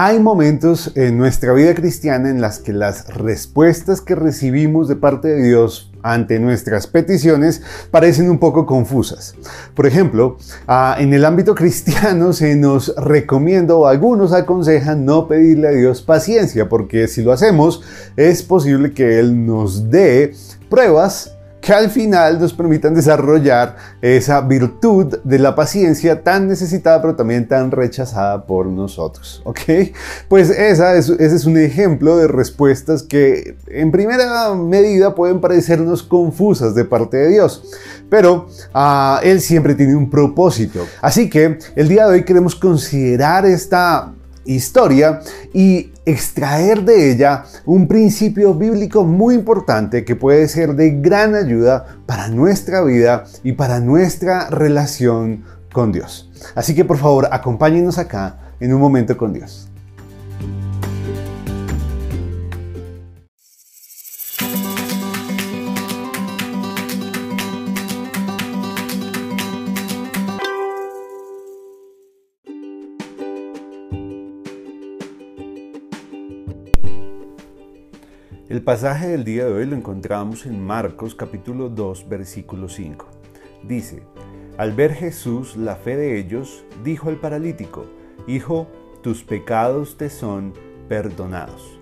Hay momentos en nuestra vida cristiana en las que las respuestas que recibimos de parte de Dios ante nuestras peticiones parecen un poco confusas. Por ejemplo, ah, en el ámbito cristiano se nos recomienda o algunos aconsejan no pedirle a Dios paciencia, porque si lo hacemos es posible que Él nos dé pruebas que al final nos permitan desarrollar esa virtud de la paciencia tan necesitada pero también tan rechazada por nosotros. ¿Ok? Pues esa es, ese es un ejemplo de respuestas que en primera medida pueden parecernos confusas de parte de Dios, pero uh, Él siempre tiene un propósito. Así que el día de hoy queremos considerar esta historia y extraer de ella un principio bíblico muy importante que puede ser de gran ayuda para nuestra vida y para nuestra relación con Dios. Así que por favor acompáñenos acá en un momento con Dios. El pasaje del día de hoy lo encontramos en Marcos capítulo 2 versículo 5. Dice, al ver Jesús la fe de ellos, dijo al paralítico, Hijo, tus pecados te son perdonados.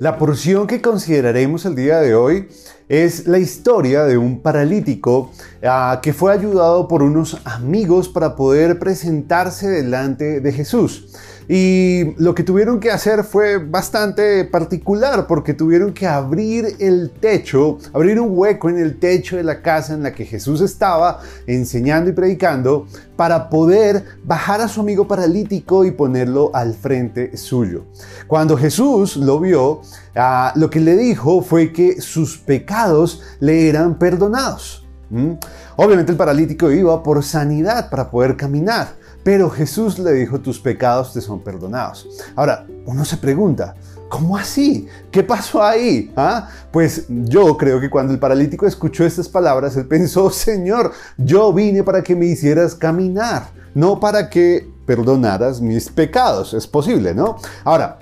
La porción que consideraremos el día de hoy es la historia de un paralítico ah, que fue ayudado por unos amigos para poder presentarse delante de Jesús. Y lo que tuvieron que hacer fue bastante particular porque tuvieron que abrir el techo, abrir un hueco en el techo de la casa en la que Jesús estaba enseñando y predicando para poder bajar a su amigo paralítico y ponerlo al frente suyo. Cuando Jesús lo vio, ah, lo que le dijo fue que sus pecados le eran perdonados. Obviamente el paralítico iba por sanidad para poder caminar. Pero Jesús le dijo, tus pecados te son perdonados. Ahora, uno se pregunta, ¿cómo así? ¿Qué pasó ahí? ¿Ah? Pues yo creo que cuando el paralítico escuchó estas palabras, él pensó, Señor, yo vine para que me hicieras caminar, no para que perdonaras mis pecados. Es posible, ¿no? Ahora,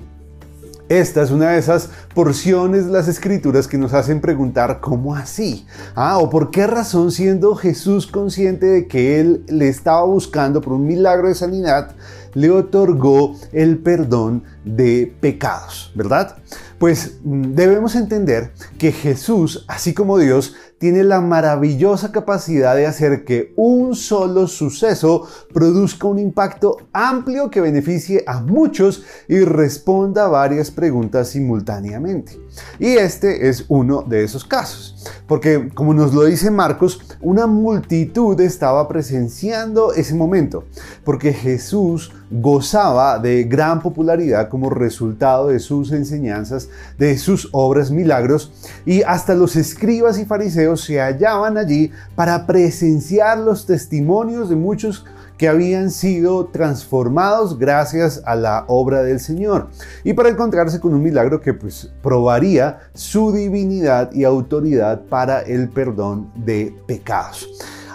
esta es una de esas porciones de las escrituras que nos hacen preguntar cómo así, ah, o por qué razón siendo Jesús consciente de que él le estaba buscando por un milagro de sanidad, le otorgó el perdón de pecados, ¿verdad? Pues mm, debemos entender que Jesús, así como Dios, tiene la maravillosa capacidad de hacer que un solo suceso produzca un impacto amplio que beneficie a muchos y responda a varias preguntas simultáneamente. Y este es uno de esos casos. Porque, como nos lo dice Marcos, una multitud estaba presenciando ese momento. Porque Jesús gozaba de gran popularidad como resultado de sus enseñanzas, de sus obras milagros, y hasta los escribas y fariseos se hallaban allí para presenciar los testimonios de muchos que habían sido transformados gracias a la obra del Señor y para encontrarse con un milagro que pues probaría su divinidad y autoridad para el perdón de pecados.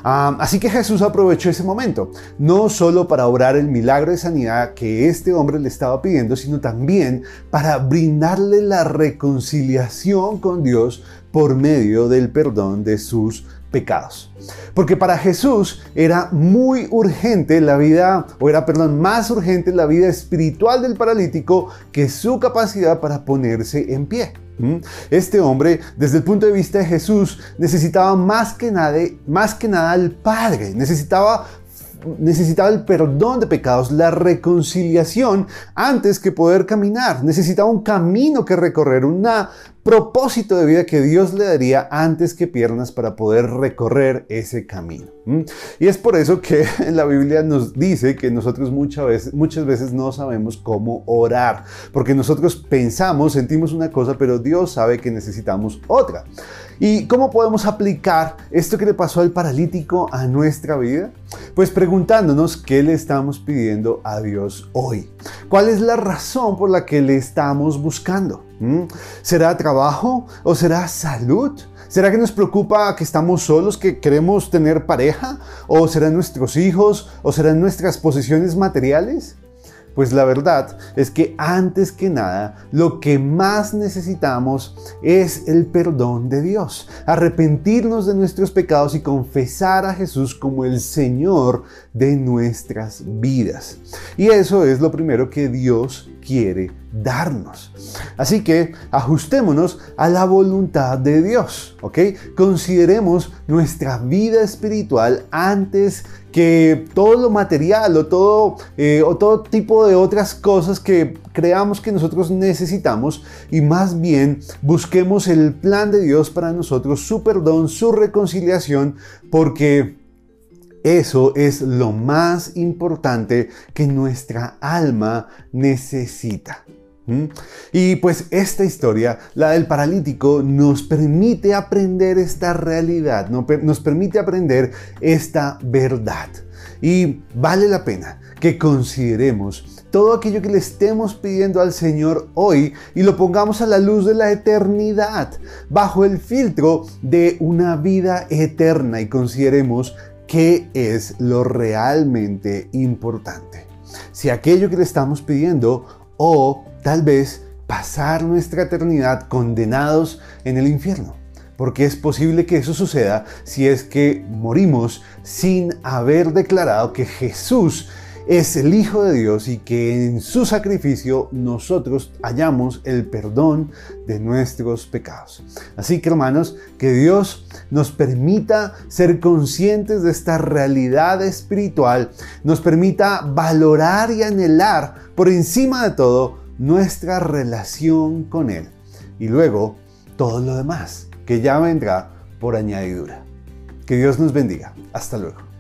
Así que Jesús aprovechó ese momento, no solo para obrar el milagro de sanidad que este hombre le estaba pidiendo, sino también para brindarle la reconciliación con Dios por medio del perdón de sus pecados. Porque para Jesús era muy urgente la vida, o era, perdón, más urgente la vida espiritual del paralítico que su capacidad para ponerse en pie. ¿Mm? Este hombre, desde el punto de vista de Jesús, necesitaba más que nada, más que nada al Padre, necesitaba necesitaba el perdón de pecados, la reconciliación antes que poder caminar. Necesitaba un camino que recorrer, un propósito de vida que Dios le daría antes que piernas para poder recorrer ese camino. Y es por eso que la Biblia nos dice que nosotros muchas veces, muchas veces no sabemos cómo orar, porque nosotros pensamos, sentimos una cosa, pero Dios sabe que necesitamos otra. ¿Y cómo podemos aplicar esto que le pasó al paralítico a nuestra vida? Pues preguntándonos qué le estamos pidiendo a Dios hoy. ¿Cuál es la razón por la que le estamos buscando? ¿Será trabajo o será salud? ¿Será que nos preocupa que estamos solos, que queremos tener pareja? ¿O serán nuestros hijos? ¿O serán nuestras posesiones materiales? Pues la verdad es que antes que nada, lo que más necesitamos es el perdón de Dios, arrepentirnos de nuestros pecados y confesar a Jesús como el Señor de nuestras vidas. Y eso es lo primero que Dios quiere darnos. Así que ajustémonos a la voluntad de Dios, ¿ok? Consideremos nuestra vida espiritual antes que todo lo material o todo, eh, o todo tipo de otras cosas que creamos que nosotros necesitamos y más bien busquemos el plan de Dios para nosotros, su perdón, su reconciliación, porque eso es lo más importante que nuestra alma necesita. Y pues esta historia, la del paralítico, nos permite aprender esta realidad, nos permite aprender esta verdad. Y vale la pena que consideremos todo aquello que le estemos pidiendo al Señor hoy y lo pongamos a la luz de la eternidad, bajo el filtro de una vida eterna y consideremos qué es lo realmente importante. Si aquello que le estamos pidiendo o tal vez pasar nuestra eternidad condenados en el infierno. Porque es posible que eso suceda si es que morimos sin haber declarado que Jesús es el Hijo de Dios y que en su sacrificio nosotros hallamos el perdón de nuestros pecados. Así que hermanos, que Dios nos permita ser conscientes de esta realidad espiritual, nos permita valorar y anhelar por encima de todo nuestra relación con Él y luego todo lo demás que ya vendrá por añadidura. Que Dios nos bendiga. Hasta luego.